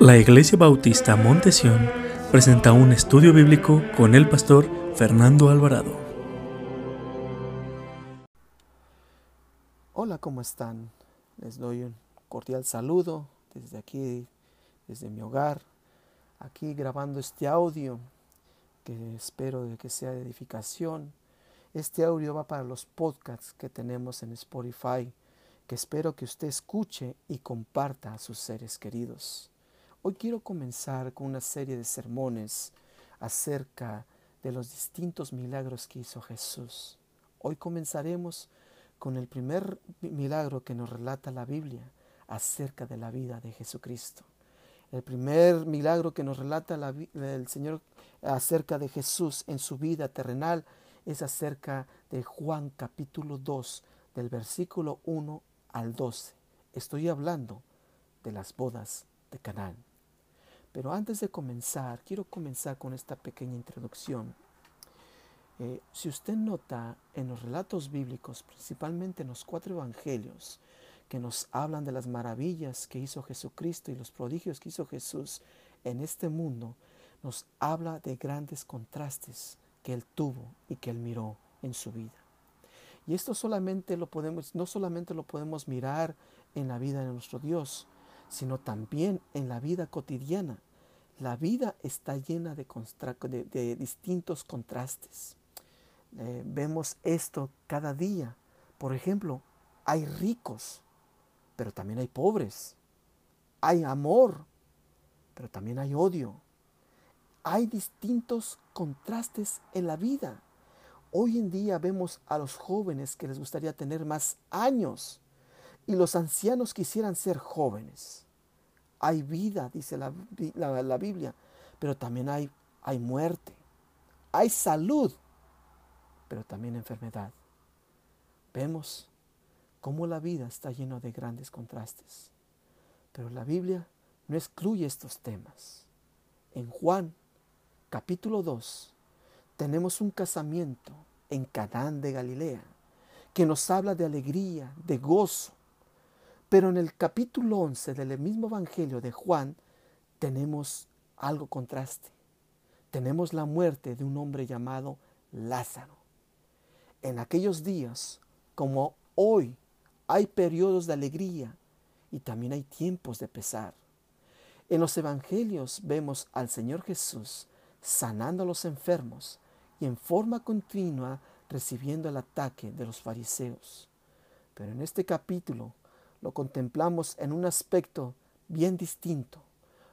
La Iglesia Bautista Montesión presenta un estudio bíblico con el pastor Fernando Alvarado. Hola, ¿cómo están? Les doy un cordial saludo desde aquí, desde mi hogar, aquí grabando este audio que espero que sea de edificación. Este audio va para los podcasts que tenemos en Spotify, que espero que usted escuche y comparta a sus seres queridos. Hoy quiero comenzar con una serie de sermones acerca de los distintos milagros que hizo Jesús. Hoy comenzaremos con el primer milagro que nos relata la Biblia acerca de la vida de Jesucristo. El primer milagro que nos relata el Señor acerca de Jesús en su vida terrenal es acerca de Juan capítulo 2, del versículo 1 al 12. Estoy hablando de las bodas de Canaán. Pero antes de comenzar, quiero comenzar con esta pequeña introducción. Eh, si usted nota en los relatos bíblicos, principalmente en los cuatro evangelios, que nos hablan de las maravillas que hizo Jesucristo y los prodigios que hizo Jesús en este mundo, nos habla de grandes contrastes que él tuvo y que él miró en su vida. Y esto solamente lo podemos, no solamente lo podemos mirar en la vida de nuestro Dios, sino también en la vida cotidiana. La vida está llena de, distintos contrastes. Eh, vemos esto cada día. Por ejemplo, hay ricos, pero también hay pobres. Hay amor, pero también hay odio. Hay distintos contrastes en la vida. Hoy en día vemos a los jóvenes que les gustaría tener más años y los ancianos quisieran ser jóvenes. Hay vida, dice la, Biblia, pero también hay, hay muerte. Hay salud, pero también enfermedad. Vemos cómo la vida está llena de grandes contrastes. Pero la Biblia no excluye estos temas. En Juan capítulo 2 tenemos un casamiento en Canaán de Galilea que nos habla de alegría, de gozo, pero en el capítulo 11 del mismo Evangelio de Juan tenemos algo contraste. Tenemos la muerte de un hombre llamado Lázaro. En aquellos días, como hoy, hay periodos de alegría y también hay tiempos de pesar. En los evangelios vemos al Señor Jesús sanando a los enfermos y en forma continua recibiendo el ataque de los fariseos. Pero en este capítulo lo contemplamos en un aspecto bien distinto.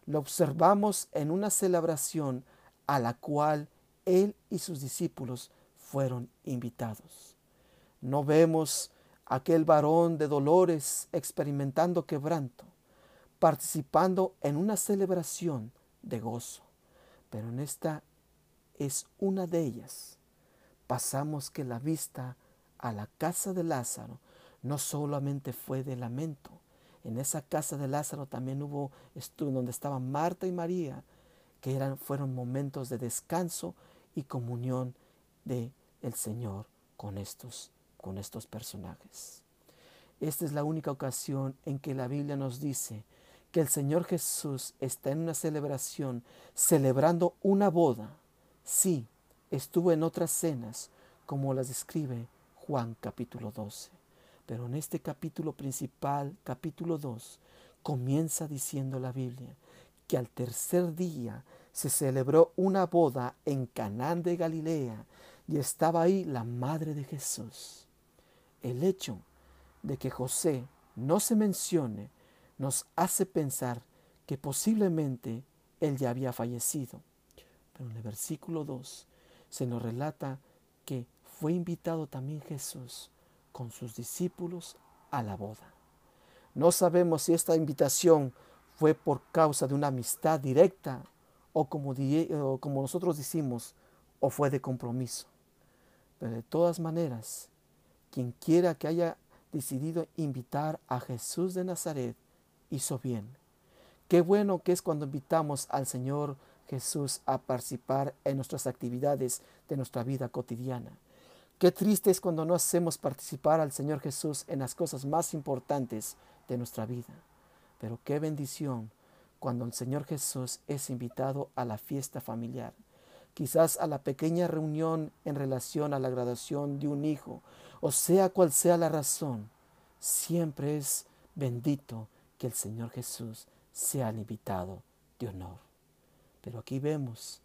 Lo observamos en una celebración a la cual él y sus discípulos fueron invitados. No vemos aquel varón de dolores experimentando quebranto, participando en una celebración de gozo. Pero en esta es una de ellas. Pasamos que la vista a la casa de Lázaro no solamente fue de lamento. En esa casa de Lázaro también hubo donde estaban Marta y María, que eran, fueron momentos de descanso y comunión de el Señor con estos, con estos personajes. Esta es la única ocasión en que la Biblia nos dice que el Señor Jesús está en una celebración, celebrando una boda. Sí, estuvo en otras cenas, como las describe Juan capítulo 12. Pero en este capítulo principal, capítulo 2, comienza diciendo la Biblia que al tercer día se celebró una boda en Canaán de Galilea y estaba ahí la madre de Jesús. El hecho de que José no se mencione nos hace pensar que posiblemente él ya había fallecido. Pero en el versículo 2 se nos relata que fue invitado también Jesús con sus discípulos a la boda. No sabemos si esta invitación fue por causa de una amistad directa o como, nosotros decimos, o fue de compromiso. Pero de todas maneras, quien quiera que haya decidido invitar a Jesús de Nazaret, hizo bien. Qué bueno que es cuando invitamos al Señor Jesús a participar en nuestras actividades de nuestra vida cotidiana. Qué triste es cuando no hacemos participar al Señor Jesús en las cosas más importantes de nuestra vida. Pero qué bendición cuando el Señor Jesús es invitado a la fiesta familiar, quizás a la pequeña reunión en relación a la graduación de un hijo, o sea cual sea la razón, siempre es bendito que el Señor Jesús sea el invitado de honor. Pero aquí vemos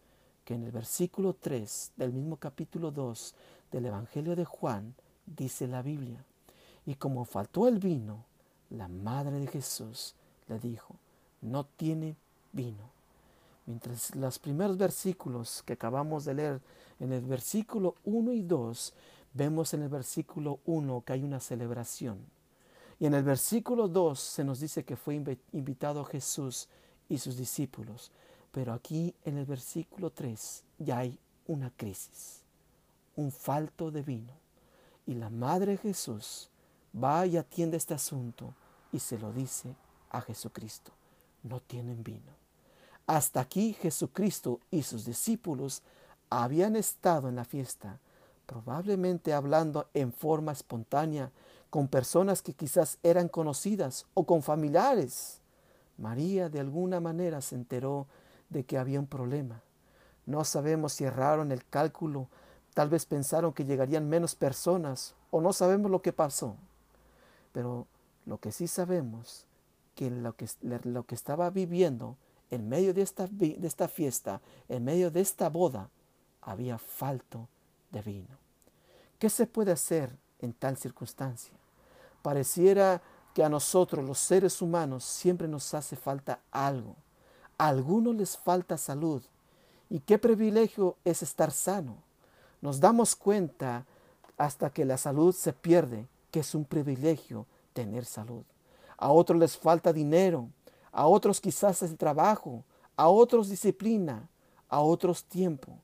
que en el versículo 3 del mismo capítulo 2 del Evangelio de Juan dice la Biblia, y como faltó el vino, la madre de Jesús le dijo, no tiene vino. Mientras los primeros versículos que acabamos de leer, en el versículo 1 y 2, vemos en el versículo 1 que hay una celebración. Y en el versículo 2 se nos dice que fue invitado Jesús y sus discípulos. Pero aquí en el versículo 3 ya hay una crisis, un falto de vino. Y la madre Jesús va y atiende este asunto y se lo dice a Jesucristo. No tienen vino. Hasta aquí Jesucristo y sus discípulos habían estado en la fiesta, probablemente hablando en forma espontánea con personas que quizás eran conocidas o con familiares. María de alguna manera se enteró de que había un problema. No sabemos si erraron el cálculo, tal vez pensaron que llegarían menos personas o no sabemos lo que pasó. Pero lo que sí sabemos que lo que, lo que estaba viviendo en medio de esta, de esta fiesta, en medio de esta boda, había falto de vino. ¿Qué se puede hacer en tal circunstancia? Pareciera que a nosotros los seres humanos siempre nos hace falta algo. A algunos les falta salud. ¿Y qué privilegio es estar sano? Nos damos cuenta hasta que la salud se pierde, que es un privilegio tener salud. A otros les falta dinero, a otros quizás el trabajo, a otros disciplina, a otros tiempo,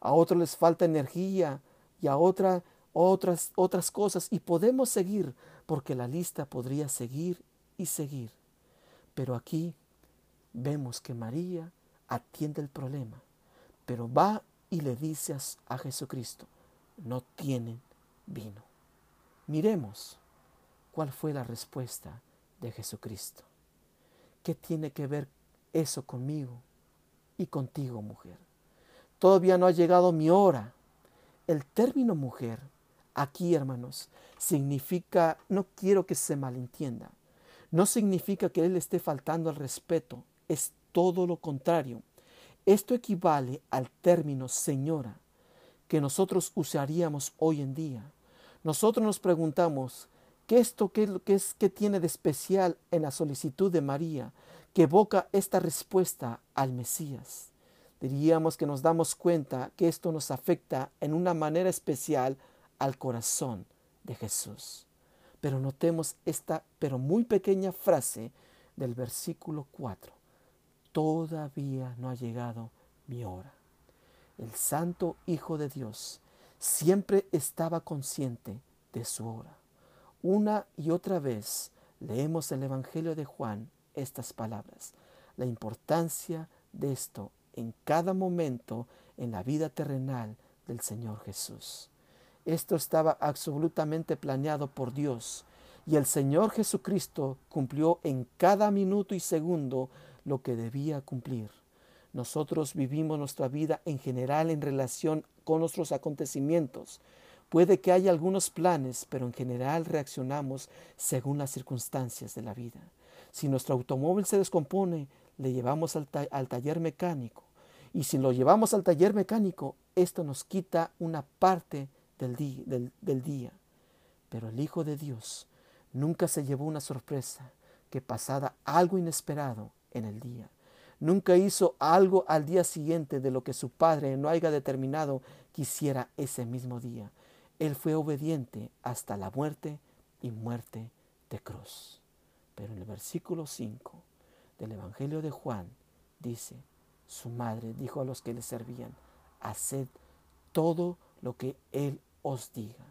a otros les falta energía y a otra, otras, otras cosas. Y podemos seguir porque la lista podría seguir y seguir. Pero aquí vemos que María atiende el problema, pero va y le dice a Jesucristo, no tienen vino. Miremos cuál fue la respuesta de Jesucristo. ¿Qué tiene que ver eso conmigo y contigo, mujer? Todavía no ha llegado mi hora. El término mujer, aquí, hermanos, significa, no quiero que se malentienda, no significa que él esté faltando al respeto, es todo lo contrario. Esto equivale al término señora que nosotros usaríamos hoy en día. Nosotros nos preguntamos, ¿qué esto qué, es qué tiene de especial en la solicitud de María que evoca esta respuesta al Mesías? Diríamos que nos damos cuenta que esto nos afecta en una manera especial al corazón de Jesús. Pero notemos esta pero muy pequeña frase del versículo 4. Todavía no ha llegado mi hora. El Santo Hijo de Dios siempre estaba consciente de su hora. Una y otra vez leemos el Evangelio de Juan estas palabras. La importancia de esto en cada momento en la vida terrenal del Señor Jesús. Esto estaba absolutamente planeado por Dios y el Señor Jesucristo cumplió en cada minuto y segundo lo que debía cumplir. Nosotros vivimos nuestra vida en general en relación con nuestros acontecimientos, Puede que haya algunos planes, pero en general reaccionamos según las circunstancias de la vida. Si nuestro automóvil se descompone, le llevamos al, taller mecánico. Y si lo llevamos al taller mecánico, esto nos quita una parte del, del día. Pero el Hijo de Dios nunca se llevó una sorpresa que pasada algo inesperado en el día. Nunca hizo algo al día siguiente de lo que su padre no haya determinado que hiciera ese mismo día. Él fue obediente hasta la muerte y muerte de cruz. Pero en el versículo 5 del Evangelio de Juan dice, su madre dijo a los que le servían, haced todo lo que Él os diga.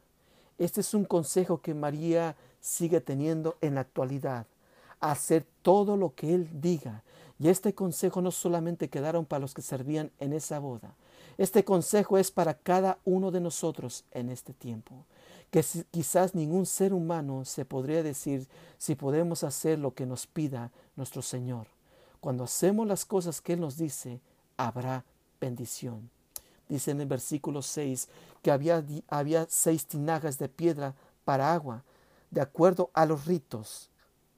Este es un consejo que María sigue teniendo en la actualidad, hacer todo lo que Él diga. Y este consejo no solamente quedaron para los que servían en esa boda, este consejo es para cada uno de nosotros en este tiempo, que quizás ningún ser humano se podría decir si podemos hacer lo que nos pida nuestro Señor. Cuando hacemos las cosas que Él nos dice, habrá bendición. Dice en el versículo 6 que había, había seis tinajas de piedra para agua, de acuerdo a los ritos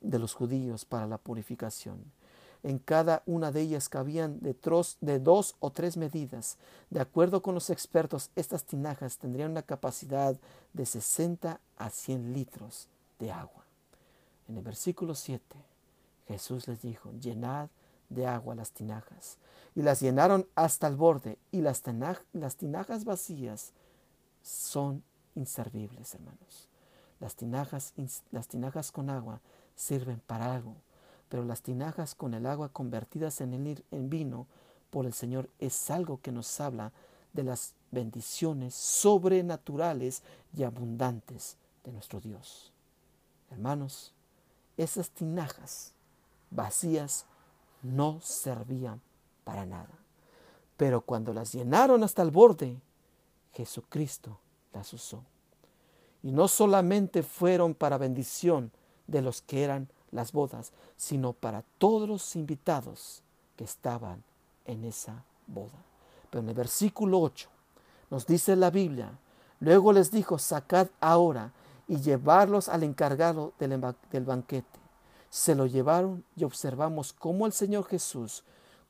de los judíos para la purificación. En cada una de ellas cabían de, de dos o tres medidas. De acuerdo con los expertos, estas tinajas tendrían una capacidad de 60 a 100 litros de agua. En el versículo 7, Jesús les dijo, llenad de agua las tinajas. Y las llenaron hasta el borde. Y las, las tinajas vacías son inservibles, hermanos. Las tinajas, las tinajas con agua sirven para algo, pero las tinajas con el agua convertidas en, el, en vino por el Señor es algo que nos habla de las bendiciones sobrenaturales y abundantes de nuestro Dios. Hermanos, esas tinajas vacías no servían para nada. Pero cuando las llenaron hasta el borde, Jesucristo las usó. Y no solamente fueron para bendición de los que eran las bodas, sino para todos los invitados que estaban en esa boda. Pero en el versículo 8 nos dice la Biblia, luego les dijo, sacad ahora y llevarlos al encargado del, del banquete. Se lo llevaron y observamos cómo el Señor Jesús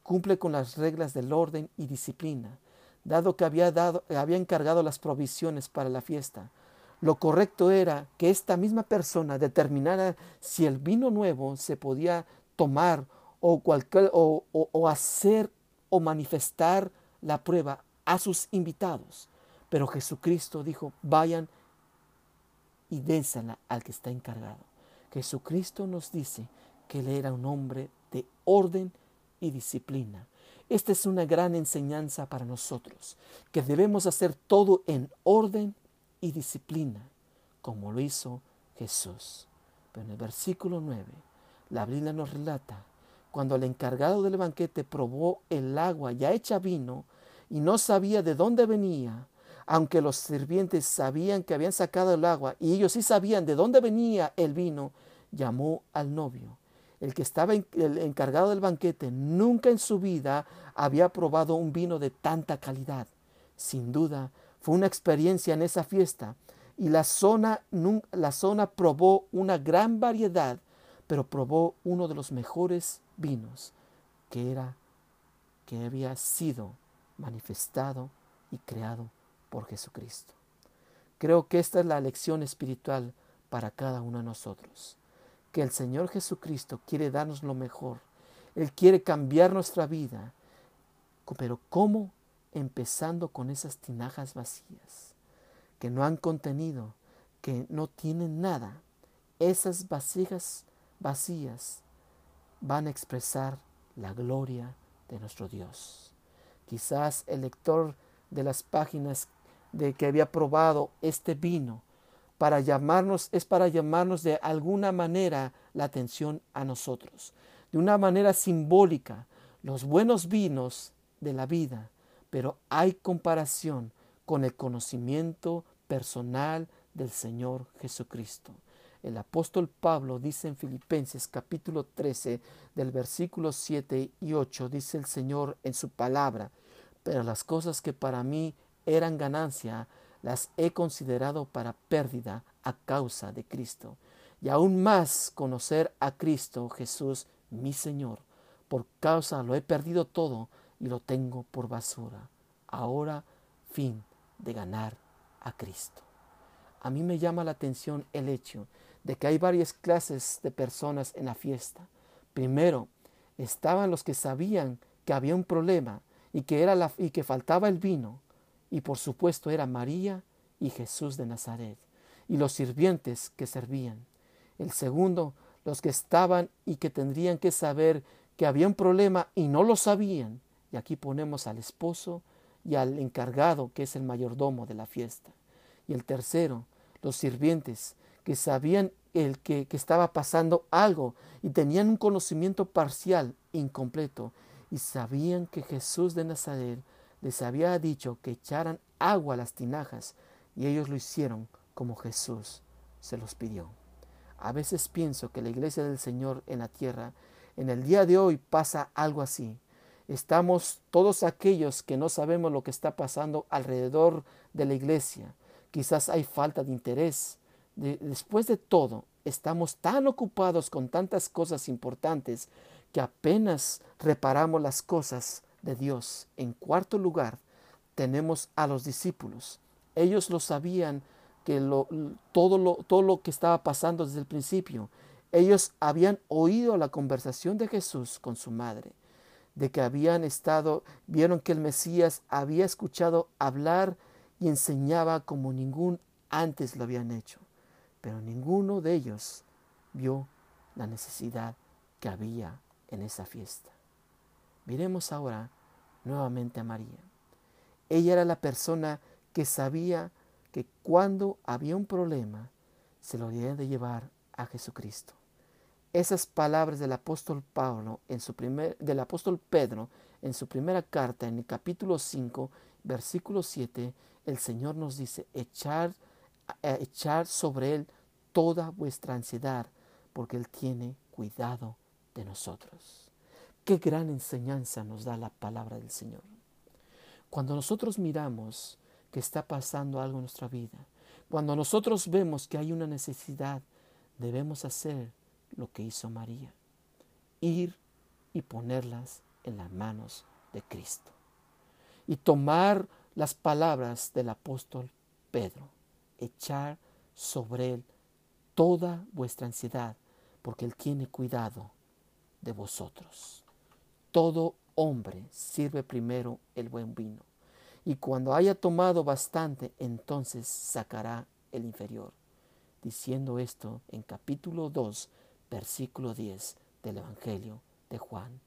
cumple con las reglas del orden y disciplina, dado que había, dado, había encargado las provisiones para la fiesta. Lo correcto era que esta misma persona determinara si el vino nuevo se podía tomar o, cualquier, o, hacer o manifestar la prueba a sus invitados. Pero Jesucristo dijo, vayan y désela al que está encargado. Jesucristo nos dice que él era un hombre de orden y disciplina. Esta es una gran enseñanza para nosotros, que debemos hacer todo en orden y disciplina, como lo hizo Jesús. Pero en el versículo 9, la Biblia nos relata, cuando el encargado del banquete probó el agua ya hecha vino y no sabía de dónde venía, aunque los sirvientes sabían que habían sacado el agua y ellos sí sabían de dónde venía el vino, llamó al novio el que estaba el encargado del banquete, nunca en su vida había probado un vino de tanta calidad. Sin duda, fue una experiencia en esa fiesta y la zona, la zona probó una gran variedad, pero probó uno de los mejores vinos que era que había sido manifestado y creado por Jesucristo. Creo que esta es la lección espiritual para cada uno de nosotros que el Señor Jesucristo quiere darnos lo mejor. Él quiere cambiar nuestra vida. Pero ¿cómo? Empezando con esas tinajas vacías, que no han contenido, que no tienen nada. Esas vasijas vacías van a expresar la gloria de nuestro Dios. Quizás el lector de las páginas de que había probado este vino para llamarnos, es para llamarnos de alguna manera la atención a nosotros, de una manera simbólica, los buenos vinos de la vida, pero hay comparación con el conocimiento personal del Señor Jesucristo. El apóstol Pablo dice en Filipenses capítulo 13 del versículo 7 y 8, dice el Señor en su palabra, pero las cosas que para mí eran ganancia, las he considerado para pérdida a causa de Cristo. Y aún más conocer a Cristo Jesús, mi Señor. Por causa lo he perdido todo y lo tengo por basura. Ahora, fin de ganar a Cristo. A mí me llama la atención el hecho de que hay varias clases de personas en la fiesta. Primero, estaban los que sabían que había un problema y que, era la, y que faltaba el vino y por supuesto era María y Jesús de Nazaret, y los sirvientes que servían. El segundo, los que estaban y que tendrían que saber que había un problema y no lo sabían. Y aquí ponemos al esposo y al encargado, que es el mayordomo de la fiesta. Y el tercero, los sirvientes, que sabían el que, que estaba pasando algo y tenían un conocimiento parcial, incompleto, y sabían que Jesús de Nazaret les había dicho que echaran agua a las tinajas y ellos lo hicieron como Jesús se los pidió. A veces pienso que la iglesia del Señor en la tierra En el día de hoy pasa algo así. Estamos todos aquellos que no sabemos lo que está pasando alrededor de la iglesia. Quizás hay falta de interés. después de todo, estamos tan ocupados con tantas cosas importantes que apenas reparamos las cosas de Dios. En cuarto lugar, tenemos a los discípulos. Ellos lo sabían que lo, todo, lo, todo lo que estaba pasando desde el principio. Ellos habían oído la conversación de Jesús con su madre, de que habían estado, vieron que el Mesías había escuchado hablar y enseñaba como ningún antes lo habían hecho, pero ninguno de ellos vio la necesidad que había en esa fiesta. Miremos ahora nuevamente a María. Ella era la persona que sabía que cuando había un problema se lo debía de llevar a Jesucristo. Esas palabras del apóstol Pablo en su primer, del apóstol Pedro en su primera carta en el capítulo 5, versículo 7, el Señor nos dice, echar, eh, echar sobre él toda vuestra ansiedad, porque él tiene cuidado de nosotros. Qué gran enseñanza nos da la palabra del Señor. Cuando nosotros miramos que está pasando algo en nuestra vida, cuando nosotros vemos que hay una necesidad, debemos hacer lo que hizo María, ir y ponerlas en las manos de Cristo y tomar las palabras del apóstol Pedro, echar sobre él toda vuestra ansiedad, porque él tiene cuidado de vosotros. Todo hombre sirve primero el buen vino, y cuando haya tomado bastante, entonces sacará el inferior. Diciendo esto en capítulo 2, versículo 10 del Evangelio de Juan.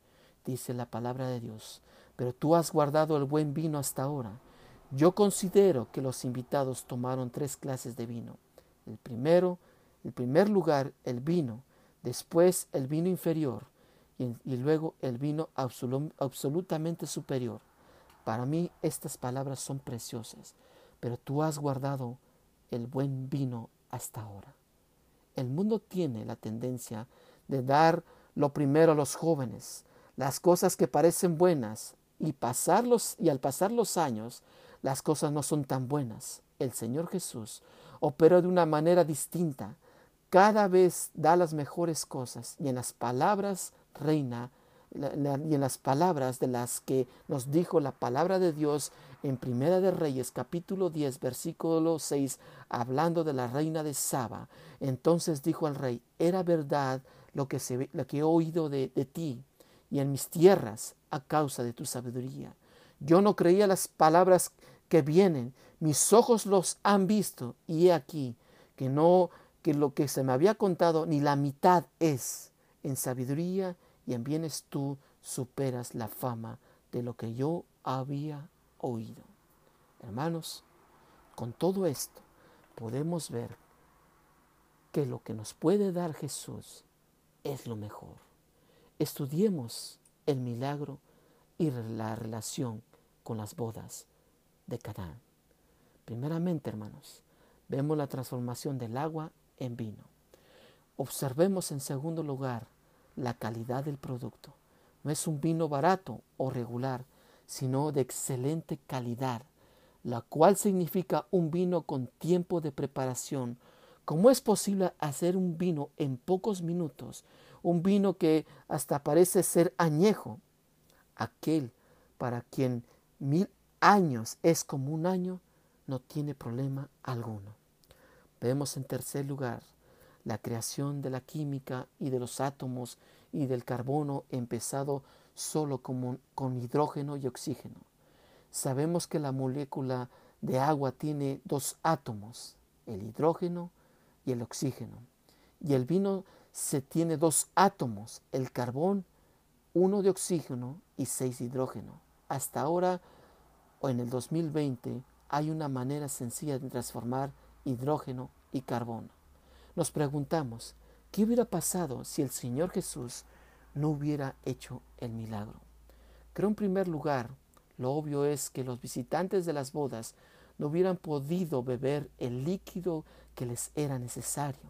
Dice la palabra de Dios, pero tú has guardado el buen vino hasta ahora. Yo considero que los invitados tomaron tres clases de vino. El primero, el primer lugar, el vino, después el vino inferior y, luego el vino absolutamente superior. Para mí estas palabras son preciosas, pero tú has guardado el buen vino hasta ahora. El mundo tiene la tendencia de dar lo primero a los jóvenes, las cosas que parecen buenas, y, pasarlos, y al pasar los años, las cosas no son tan buenas. El Señor Jesús opera de una manera distinta. Cada vez da las mejores cosas y en las palabras reina y en las palabras de las que nos dijo la palabra de Dios en Primera de Reyes capítulo 10 versículo 6 hablando de la reina de Saba. Entonces dijo al rey era verdad lo que, se, lo que he oído de, de ti y en mis tierras a causa de tu sabiduría. Yo no creía las palabras que vienen mis ojos los han visto y he aquí que no que lo que se me había contado ni la mitad es en sabiduría y en bienes tú superas la fama de lo que yo había oído. Hermanos, con todo esto podemos ver que lo que nos puede dar Jesús es lo mejor. Estudiemos el milagro y la relación con las bodas de Canaán. Primeramente, hermanos, vemos la transformación del agua en vino. Observemos en segundo lugar la calidad del producto. No es un vino barato o regular, sino de excelente calidad, la cual significa un vino con tiempo de preparación. ¿Cómo es posible hacer un vino en pocos minutos? Un vino que hasta parece ser añejo. Aquel para quien mil años es como un año, no tiene problema alguno. Vemos en tercer lugar la creación de la química y de los átomos y del carbono empezado solo con, con hidrógeno y oxígeno. Sabemos que la molécula de agua tiene dos átomos, el hidrógeno y el oxígeno. Y el vino se tiene dos átomos, el carbón, uno de oxígeno y seis de hidrógeno. Hasta ahora, o en el 2020, hay una manera sencilla de transformar hidrógeno y carbono. Nos preguntamos, ¿qué hubiera pasado si el Señor Jesús no hubiera hecho el milagro? Creo en primer lugar, lo obvio es que los visitantes de las bodas no hubieran podido beber el líquido que les era necesario.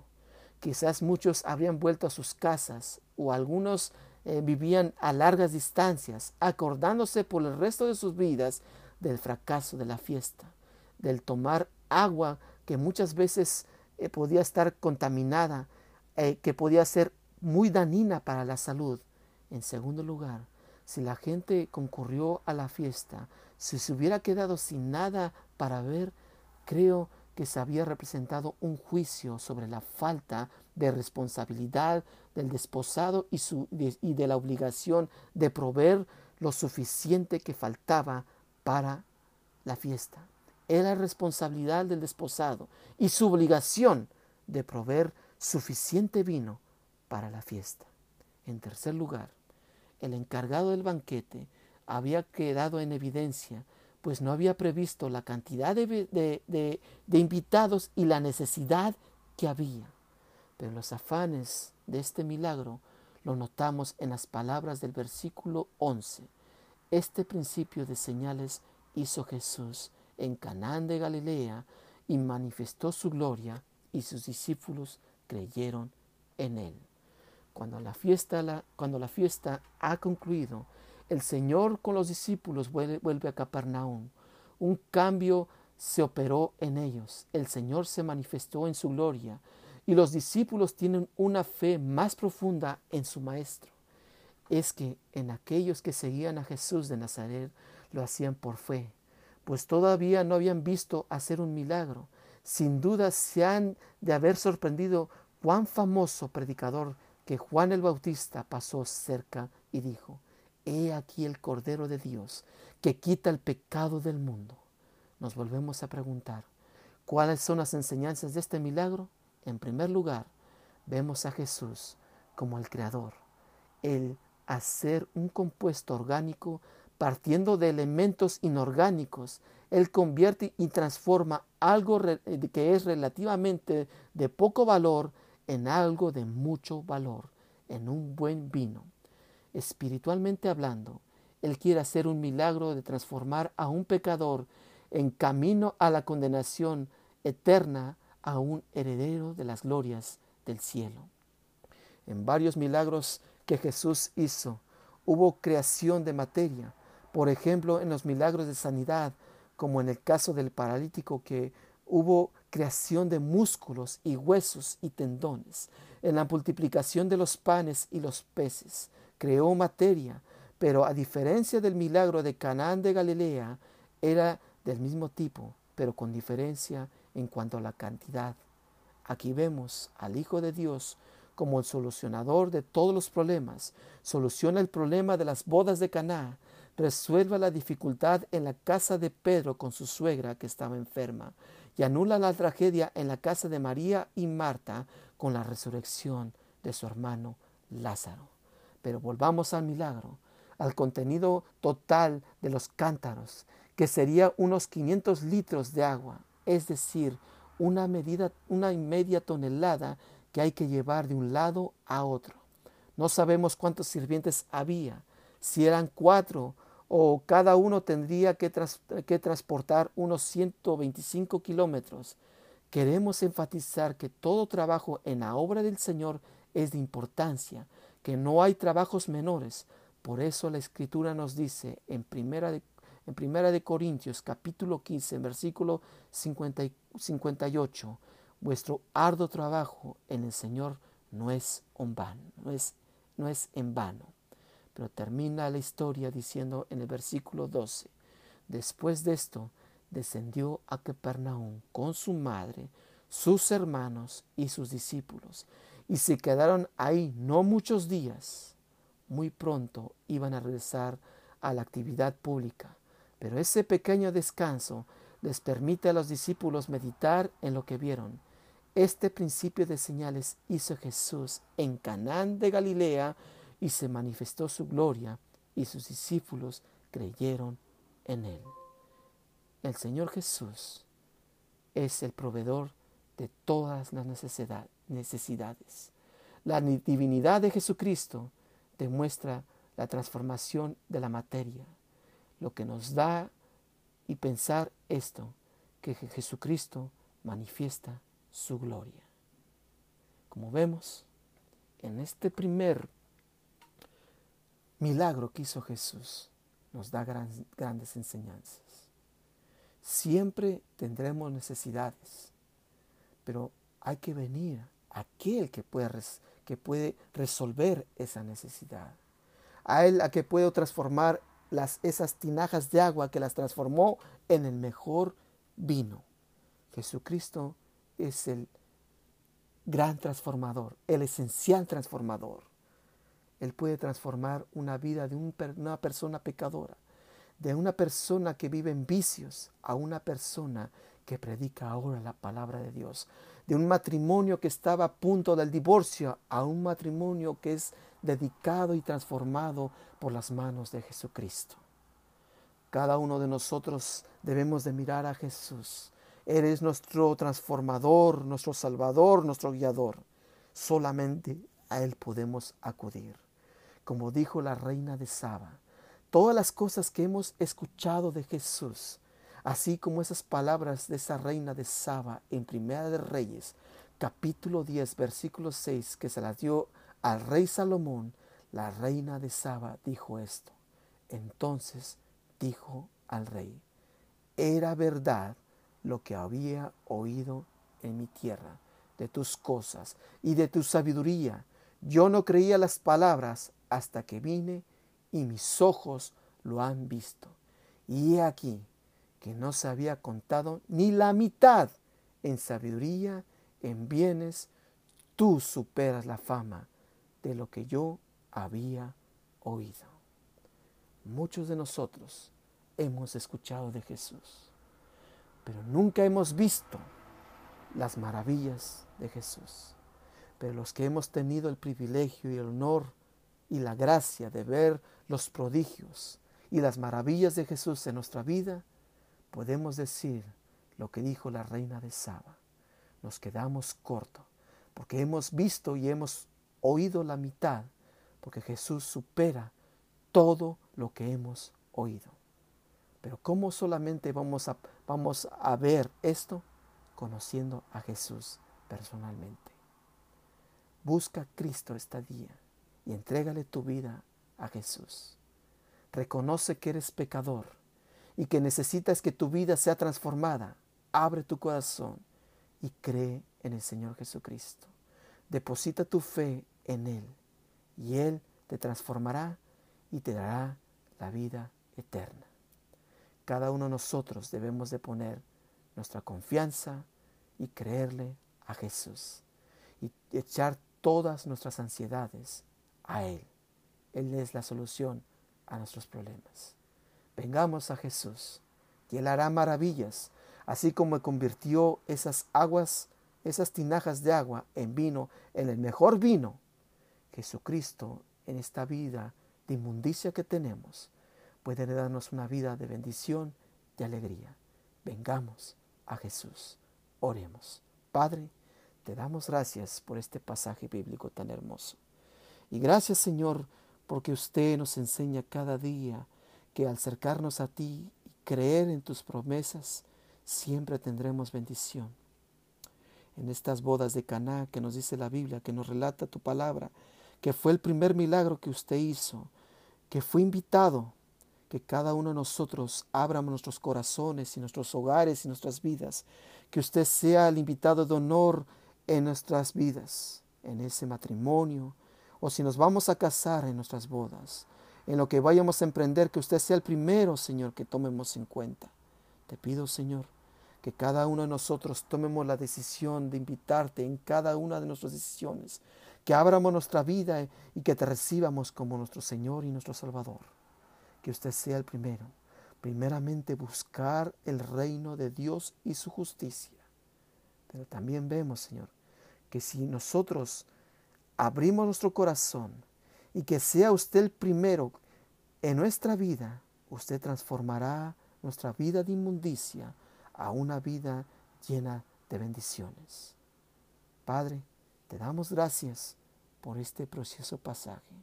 Quizás muchos habrían vuelto a sus casas o algunos eh, vivían a largas distancias, acordándose por el resto de sus vidas del fracaso de la fiesta, del tomar agua que muchas veces eh, podía estar contaminada, eh, que podía ser muy dañina para la salud. En segundo lugar, si la gente concurrió a la fiesta, si se hubiera quedado sin nada para ver, creo que se había representado un juicio sobre la falta de responsabilidad del desposado y de la obligación de proveer lo suficiente que faltaba para la fiesta. Era responsabilidad del desposado y su obligación de proveer suficiente vino para la fiesta. En tercer lugar, el encargado del banquete había quedado en evidencia, pues no había previsto la cantidad de, de invitados y la necesidad que había. Pero los afanes de este milagro lo notamos en las palabras del versículo 11. Este principio de señales hizo Jesús en Canaán de Galilea y manifestó su gloria y sus discípulos creyeron en él. Cuando la fiesta, cuando la fiesta ha concluido, el Señor con los discípulos vuelve, vuelve a Capernaum. Un cambio se operó en ellos. El Señor se manifestó en su gloria y los discípulos tienen una fe más profunda en su Maestro. Es que en aquellos que seguían a Jesús de Nazaret lo hacían por fe, pues todavía no habían visto hacer un milagro. Sin duda se han de haber sorprendido cuán famoso predicador que Juan el Bautista pasó cerca y dijo, He aquí el Cordero de Dios que quita el pecado del mundo. Nos volvemos a preguntar, ¿cuáles son las enseñanzas de este milagro? En primer lugar, vemos a Jesús como el creador, el hacer un compuesto orgánico partiendo de elementos inorgánicos. Él convierte y transforma algo que es relativamente de poco valor en algo de mucho valor, en un buen vino. Espiritualmente hablando, Él quiere hacer un milagro de transformar a un pecador en camino a la condenación eterna a un heredero de las glorias del cielo. En varios milagros que Jesús hizo, hubo creación de materia. Por ejemplo, en los milagros de sanidad, como en el caso del paralítico, que hubo creación de músculos y huesos y tendones. En la multiplicación de los panes y los peces, creó materia, pero a diferencia del milagro de Canaán de Galilea, era del mismo tipo, pero con diferencia en cuanto a la cantidad. Aquí vemos al Hijo de Dios como el solucionador de todos los problemas. Soluciona el problema de las bodas de Caná, resuelve la dificultad en la casa de Pedro con su suegra que estaba enferma y anula la tragedia en la casa de María y Marta con la resurrección de su hermano Lázaro. Pero volvamos al milagro, al contenido total de los cántaros, que sería unos 500 litros de agua es decir, una medida, una media tonelada que hay que llevar de un lado a otro. No sabemos cuántos sirvientes había, si eran cuatro o cada uno tendría que, que transportar unos 125 kilómetros. Queremos enfatizar que todo trabajo en la obra del Señor es de importancia, que no hay trabajos menores. Por eso la Escritura nos dice en Primera de en Primera de Corintios capítulo 15, versículo 58, vuestro arduo trabajo en el Señor no es vano, no es en vano. Pero termina la historia diciendo en el versículo 12, después de esto descendió a Capernaum con su madre, sus hermanos y sus discípulos, y se quedaron ahí no muchos días. Muy pronto iban a regresar a la actividad pública pero ese pequeño descanso les permite a los discípulos meditar en lo que vieron. Este principio de señales hizo Jesús en Canaán de Galilea y se manifestó su gloria y sus discípulos creyeron en él. El Señor Jesús es el proveedor de todas las necesidades. La divinidad de Jesucristo demuestra la transformación de la materia lo que nos da y pensar esto, que Jesucristo manifiesta su gloria. Como vemos, en este primer milagro que hizo Jesús nos da grandes enseñanzas. Siempre tendremos necesidades, pero hay que venir a aquel que puede, que puede resolver esa necesidad. A él a que puede transformar las, esas tinajas de agua que las transformó en el mejor vino. Jesucristo es el gran transformador, el esencial transformador. Él puede transformar una vida de una persona pecadora, de una persona que vive en vicios, a una persona que predica ahora la palabra de Dios, de un matrimonio que estaba a punto del divorcio, a un matrimonio que es dedicado y transformado por las manos de Jesucristo. Cada uno de nosotros debemos de mirar a Jesús. Eres nuestro transformador, nuestro salvador, nuestro guiador. Solamente a Él podemos acudir. Como dijo la reina de Saba, todas las cosas que hemos escuchado de Jesús, así como esas palabras de esa reina de Saba en Primera de Reyes, capítulo 10, versículo 6, que se las dio al rey Salomón, la reina de Saba dijo esto. Entonces dijo al rey, era verdad lo que había oído en mi tierra, de tus cosas y de tu sabiduría. Yo no creía las palabras hasta que vine y mis ojos lo han visto. Y he aquí que no se había contado ni la mitad en sabiduría, en bienes, tú superas la fama de lo que yo había oído. Muchos de nosotros hemos escuchado de Jesús pero nunca hemos visto las maravillas de Jesús. Pero los que hemos tenido el privilegio y el honor y la gracia de ver los prodigios y las maravillas de Jesús en nuestra vida, podemos decir lo que dijo la reina de Saba. Nos quedamos cortos porque hemos visto y hemos oído la mitad, porque Jesús supera todo lo que hemos oído. Pero ¿cómo solamente vamos a, vamos a ver esto? Conociendo a Jesús personalmente. Busca a Cristo este día y entrégale tu vida a Jesús. Reconoce que eres pecador y que necesitas que tu vida sea transformada. Abre tu corazón y cree en el Señor Jesucristo. Deposita tu fe en Él y Él te transformará y te dará la vida eterna. Cada uno de nosotros debemos de poner nuestra confianza y creerle a Jesús y echar todas nuestras ansiedades a Él. Él es la solución a nuestros problemas. Vengamos a Jesús y Él hará maravillas, así como convirtió esas aguas, esas tinajas de agua en vino, en el mejor vino. Jesucristo en esta vida de inmundicia que tenemos puede darnos una vida de bendición, de alegría. Vengamos a Jesús. Oremos. Padre, te damos gracias por este pasaje bíblico tan hermoso. Y gracias Señor porque usted nos enseña cada día que al acercarnos a ti y creer en tus promesas, siempre tendremos bendición. En estas bodas de Caná que nos dice la Biblia, que nos relata tu palabra, que fue el primer milagro que usted hizo, que fue invitado que cada uno de nosotros abra nuestros corazones y nuestros hogares y nuestras vidas, que usted sea el invitado de honor en nuestras vidas, en ese matrimonio, o si nos vamos a casar en nuestras bodas, en lo que vayamos a emprender, que usted sea el primero, Señor, que tomemos en cuenta. Te pido, Señor, que cada uno de nosotros tomemos la decisión de invitarte en cada una de nuestras decisiones, que abramos nuestra vida y que te recibamos como nuestro Señor y nuestro Salvador que usted sea el primero. Primeramente buscar el reino de Dios y su justicia. Pero también vemos, Señor, que si nosotros abrimos nuestro corazón y que sea usted el primero en nuestra vida, usted transformará nuestra vida de inmundicia a una vida llena de bendiciones. Padre, te damos gracias por este precioso pasaje.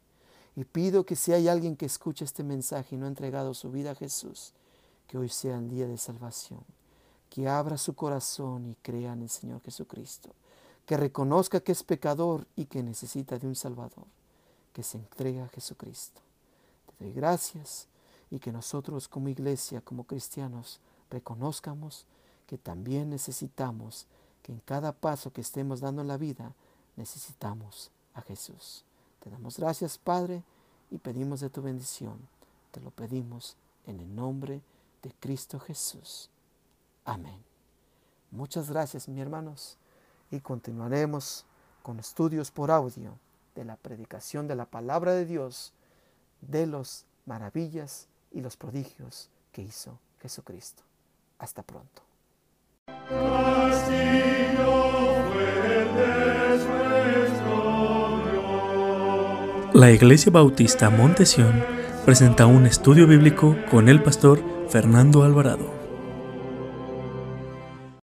Y pido que si hay alguien que escuche este mensaje y no ha entregado su vida a Jesús, que hoy sea el día de salvación, que abra su corazón y crea en el Señor Jesucristo, que reconozca que es pecador y que necesita de un Salvador, que se entregue a Jesucristo. Te doy gracias y que nosotros como iglesia, como cristianos, reconozcamos que también necesitamos, que en cada paso que estemos dando en la vida, necesitamos a Jesús. Te damos gracias, Padre, y pedimos de tu bendición. Te lo pedimos en el nombre de Cristo Jesús. Amén. Muchas gracias, mis hermanos, y continuaremos con estudios por audio de la predicación de la palabra de Dios, de los maravillas y los prodigios que hizo Jesucristo. Hasta pronto. La Iglesia Bautista Montesión presenta un estudio bíblico con el pastor Fernando Alvarado.